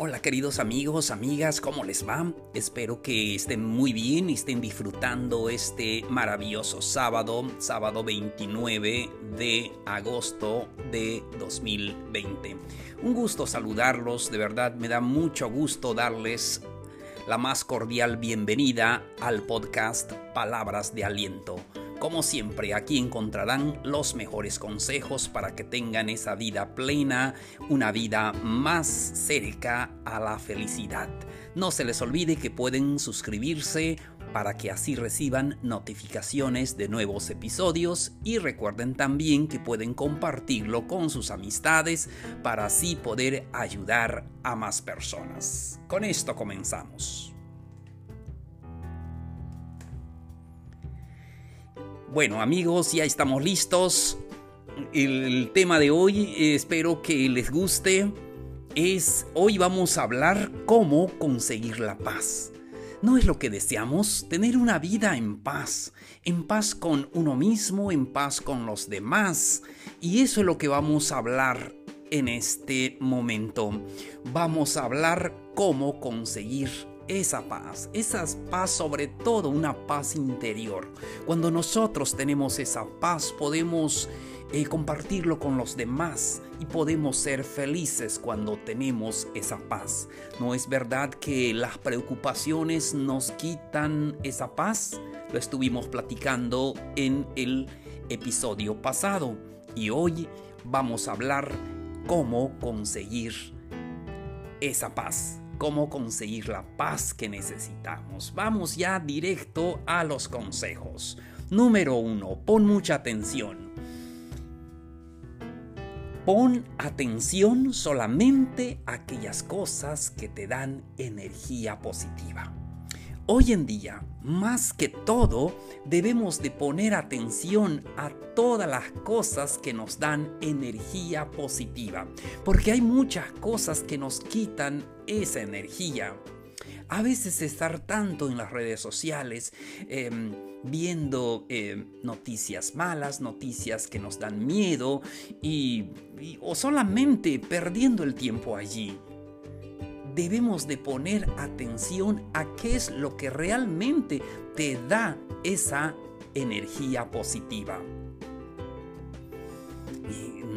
Hola queridos amigos, amigas, ¿cómo les va? Espero que estén muy bien y estén disfrutando este maravilloso sábado, sábado 29 de agosto de 2020. Un gusto saludarlos, de verdad me da mucho gusto darles la más cordial bienvenida al podcast Palabras de Aliento como siempre, aquí encontrarán los mejores consejos para que tengan esa vida plena, una vida más cerca a la felicidad. No se les olvide que pueden suscribirse para que así reciban notificaciones de nuevos episodios y recuerden también que pueden compartirlo con sus amistades para así poder ayudar a más personas. Con esto comenzamos. Bueno amigos, ya estamos listos. El tema de hoy, espero que les guste, es hoy vamos a hablar cómo conseguir la paz. ¿No es lo que deseamos? Tener una vida en paz, en paz con uno mismo, en paz con los demás. Y eso es lo que vamos a hablar en este momento. Vamos a hablar cómo conseguir esa paz, esa paz sobre todo una paz interior. Cuando nosotros tenemos esa paz podemos eh, compartirlo con los demás y podemos ser felices cuando tenemos esa paz. ¿No es verdad que las preocupaciones nos quitan esa paz? Lo estuvimos platicando en el episodio pasado y hoy vamos a hablar cómo conseguir esa paz cómo conseguir la paz que necesitamos. Vamos ya directo a los consejos. Número uno, pon mucha atención. Pon atención solamente a aquellas cosas que te dan energía positiva. Hoy en día, más que todo, debemos de poner atención a todas las cosas que nos dan energía positiva, porque hay muchas cosas que nos quitan esa energía. A veces estar tanto en las redes sociales, em, viendo em, noticias malas, noticias que nos dan miedo y, o solamente perdiendo el tiempo allí debemos de poner atención a qué es lo que realmente te da esa energía positiva.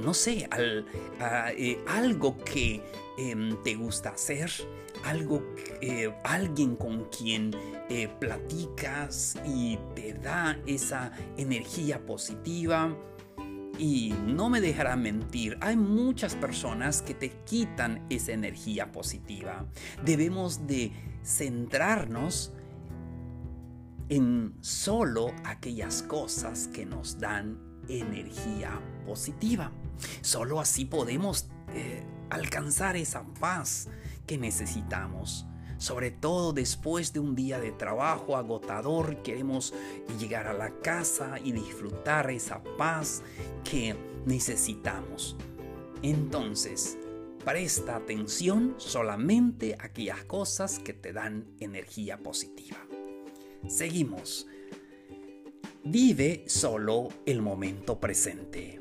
No sé, eh, algo que em, te gusta hacer, algo, eh, alguien con quien eh, platicas y te da esa energía positiva y no me dejará mentir, hay muchas personas que te quitan esa energía positiva. Debemos de centrarnos en solo aquellas cosas que nos dan energía positiva. Solo así podemos eh, alcanzar esa paz que necesitamos sobre todo después de un día de trabajo agotador, queremos llegar a la casa y disfrutar esa paz que necesitamos. Entonces, presta atención solamente a aquellas cosas que te dan energía positiva. Seguimos. Vive solo el momento presente.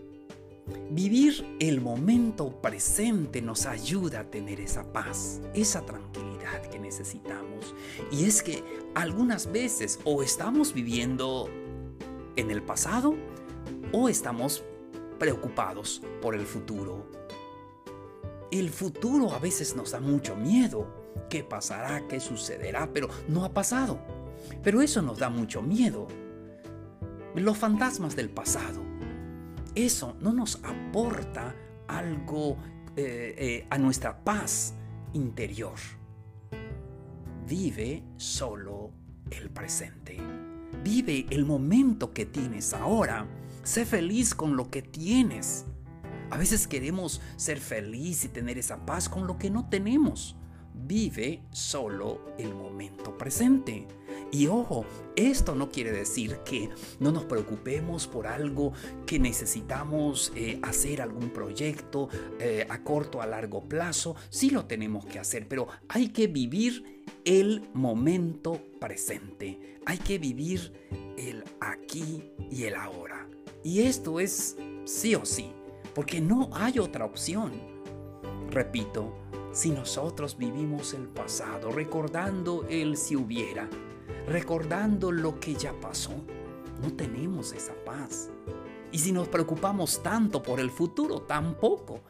Vivir el momento presente nos ayuda a tener esa paz, esa tranquilidad que necesitamos. Y es que algunas veces o estamos viviendo en el pasado o estamos preocupados por el futuro. El futuro a veces nos da mucho miedo. ¿Qué pasará? ¿Qué sucederá? Pero no ha pasado. Pero eso nos da mucho miedo. Los fantasmas del pasado eso no nos aporta algo eh, eh, a nuestra paz interior. Vive solo el presente. Vive el momento que tienes ahora. Sé feliz con lo que tienes. A veces queremos ser feliz y tener esa paz con lo que no tenemos. Vive solo el momento presente. Y ojo, esto no quiere decir que no nos preocupemos por algo que necesitamos eh, hacer, algún proyecto eh, a corto, a largo plazo. Sí lo tenemos que hacer, pero hay que vivir el momento presente. Hay que vivir el aquí y el ahora. Y esto es sí o sí, porque no hay otra opción. Repito, si nosotros vivimos el pasado, recordando el si hubiera, recordando lo que ya pasó. No tenemos esa paz. Y si nos preocupamos tanto por el futuro, tampoco.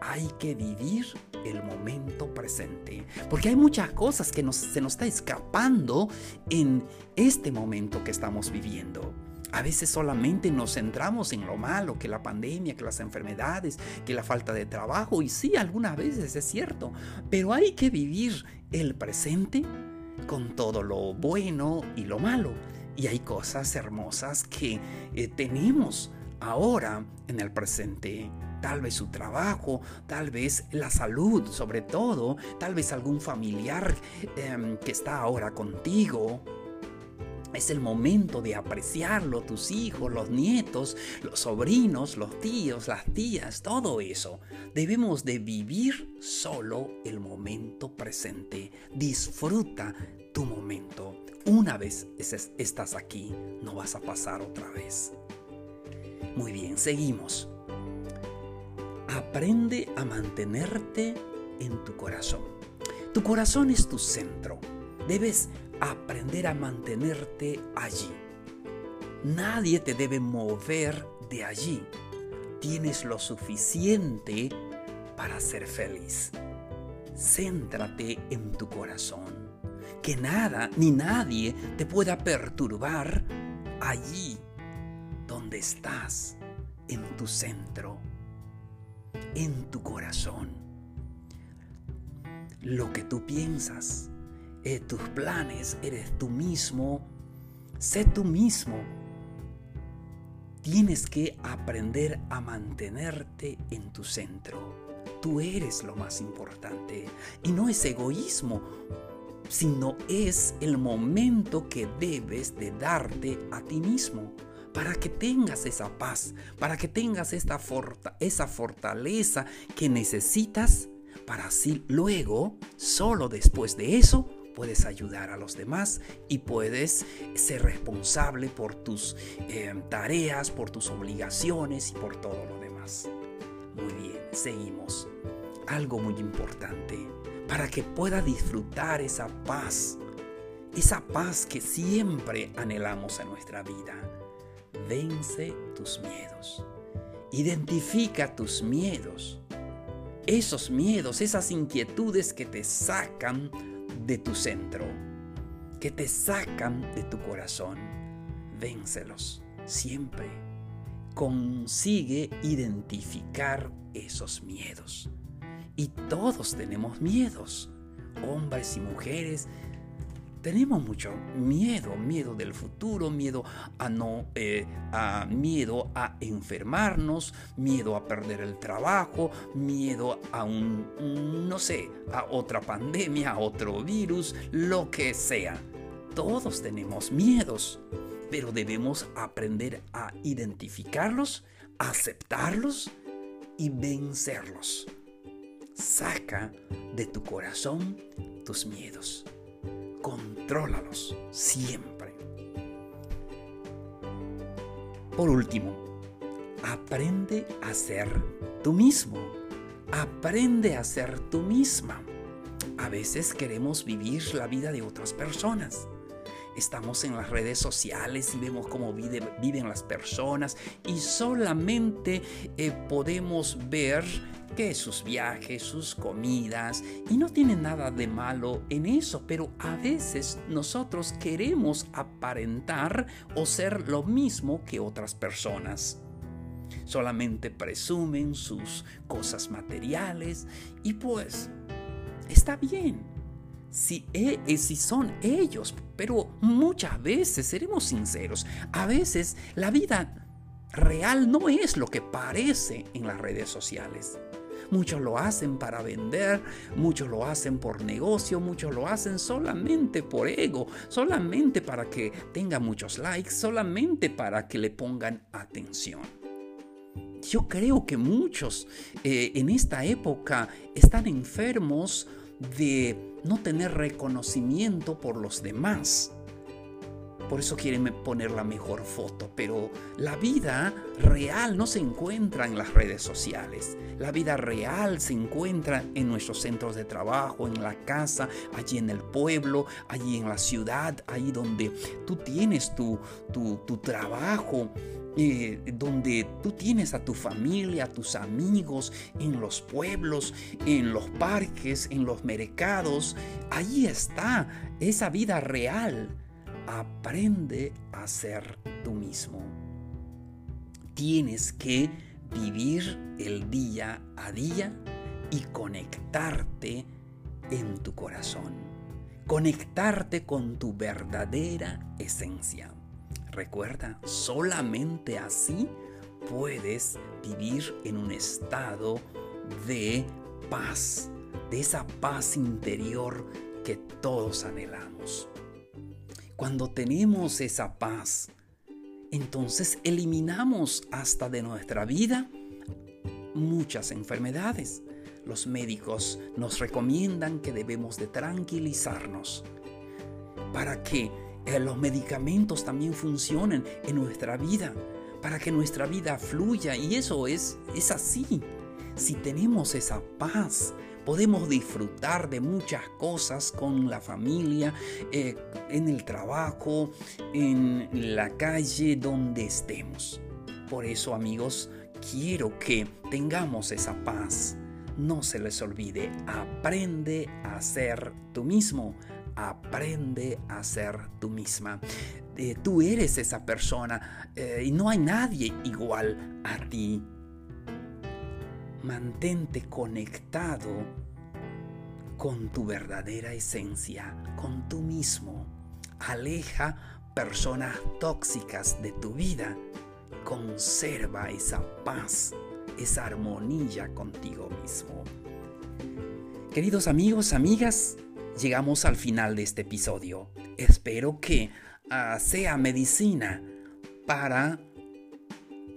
Hay que vivir el momento presente. Porque hay muchas cosas que se nos está escapando en este momento que estamos viviendo. A veces solamente nos centramos en lo malo, que la pandemia, que las enfermedades, que la falta de trabajo. Y sí, algunas veces es cierto. Pero hay que vivir el presente con todo lo bueno y lo malo. Y hay cosas hermosas que eh, tenemos ahora en el presente. Tal vez su trabajo, tal vez la salud, sobre todo, tal vez algún familiar em, que está ahora contigo. Es el momento de apreciarlo, tus hijos, los nietos, los sobrinos, los tíos, las tías, todo eso. Debemos de vivir solo el momento presente. Disfruta tu momento. Una vez estás aquí, no vas a pasar otra vez. Muy bien, seguimos. Aprende a mantenerte en tu corazón. Tu corazón es tu centro. Debes aprender a mantenerte allí. Nadie te debe mover de allí. Tienes lo suficiente para ser feliz. Céntrate en tu corazón. Que nada ni nadie te pueda perturbar allí donde estás, en tu centro, en tu corazón. Lo que tú piensas, eh, tus planes, eres tú mismo, sé tú mismo. Tienes que aprender a mantenerte en tu centro. Tú eres lo más importante. Y no es egoísmo, sino es el momento que debes de darte a ti mismo para que tengas esa paz, para que tengas esa fortaleza que necesitas para así luego, solo después de eso, puedes ayudar a los demás y puedes ser responsable por tus eh, tareas, por tus obligaciones y por todo lo demás. Muy bien, seguimos. Algo muy importante para que pueda disfrutar esa paz, esa paz que siempre anhelamos en nuestra vida. Vence tus miedos. Identifica tus miedos. Esos miedos, esas inquietudes que te sacan de tu centro, que te sacan de tu corazón. Véncelos siempre. Consigue identificar esos miedos. Y todos tenemos miedos, hombres y mujeres, tenemos mucho miedo, miedo del futuro, miedo a no, eh, a miedo a enfermarnos, miedo a perder el trabajo, miedo a un, no sé, a otra pandemia, a otro virus, lo que sea. Todos tenemos miedos, pero debemos aprender a identificarlos, aceptarlos y vencerlos. Saca de tu corazón tus miedos contrólalos siempre. Por último, aprende a ser tú mismo. Aprende a ser tú misma. A veces queremos vivir la vida de otras personas. Estamos en las redes sociales y vemos cómo viven las personas y solamente eh, podemos ver que sus viajes, sus comidas, y no tiene nada de malo en eso, pero a veces nosotros queremos aparentar o ser lo mismo que otras personas. Solamente presumen sus cosas materiales y pues está bien. Si, e, si son ellos, pero muchas veces, seremos sinceros, a veces la vida real no es lo que parece en las redes sociales. Muchos lo hacen para vender, muchos lo hacen por negocio, muchos lo hacen solamente por ego, solamente para que tenga muchos likes, solamente para que le pongan atención. Yo creo que muchos eh, en esta época están enfermos de no tener reconocimiento por los demás. Por eso quieren poner la mejor foto, pero la vida real no se encuentra en las redes sociales. La vida real se encuentra en nuestros centros de trabajo, en la casa, allí en el pueblo, allí en la ciudad, ahí donde tú tienes tu, tu, trabajo, eh, donde tú tienes a tu familia, a tus amigos, en los pueblos, en los parques, en los mercados. Ahí está esa vida real aprende a ser tú mismo. Tienes que vivir el día a día y conectarte en tu corazón. Conectarte con tu verdadera esencia. Recuerda, solamente así puedes vivir en un estado de paz, de esa paz interior que todos anhelamos. Cuando tenemos esa paz, entonces eliminamos hasta de nuestra vida muchas enfermedades. Los médicos nos recomiendan que debemos de tranquilizarnos para que eh, los medicamentos también funcionen en nuestra vida, para que nuestra vida fluya. Y eso es, es así. Si tenemos esa paz, podemos disfrutar de muchas cosas con la familia, eh, en el trabajo, en la calle, donde estemos. Por eso amigos, quiero que tengamos esa paz. No se les olvide, aprende a ser tú mismo. Aprende a ser tú misma. Eh, tú eres esa persona eh, y no hay nadie igual a ti mantente conectado con tu verdadera esencia, con tú mismo. Aleja personas tóxicas de tu vida. Conserva esa paz, esa armonía contigo mismo. Queridos amigos, amigas, llegamos al final de este episodio. Espero que ah, sea medicina para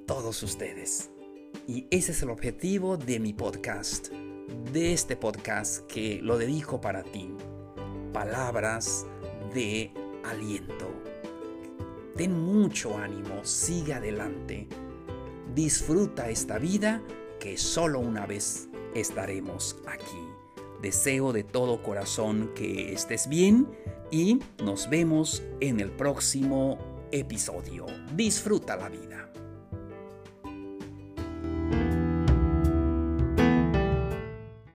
todos ustedes. Y ese es el objetivo de mi podcast, de este podcast que lo dedico para ti. Palabras de aliento. Ten mucho ánimo, sigue adelante. Disfruta esta vida que solo una vez estaremos aquí. Deseo de todo corazón que estés bien y nos vemos en el próximo episodio. Disfruta la vida.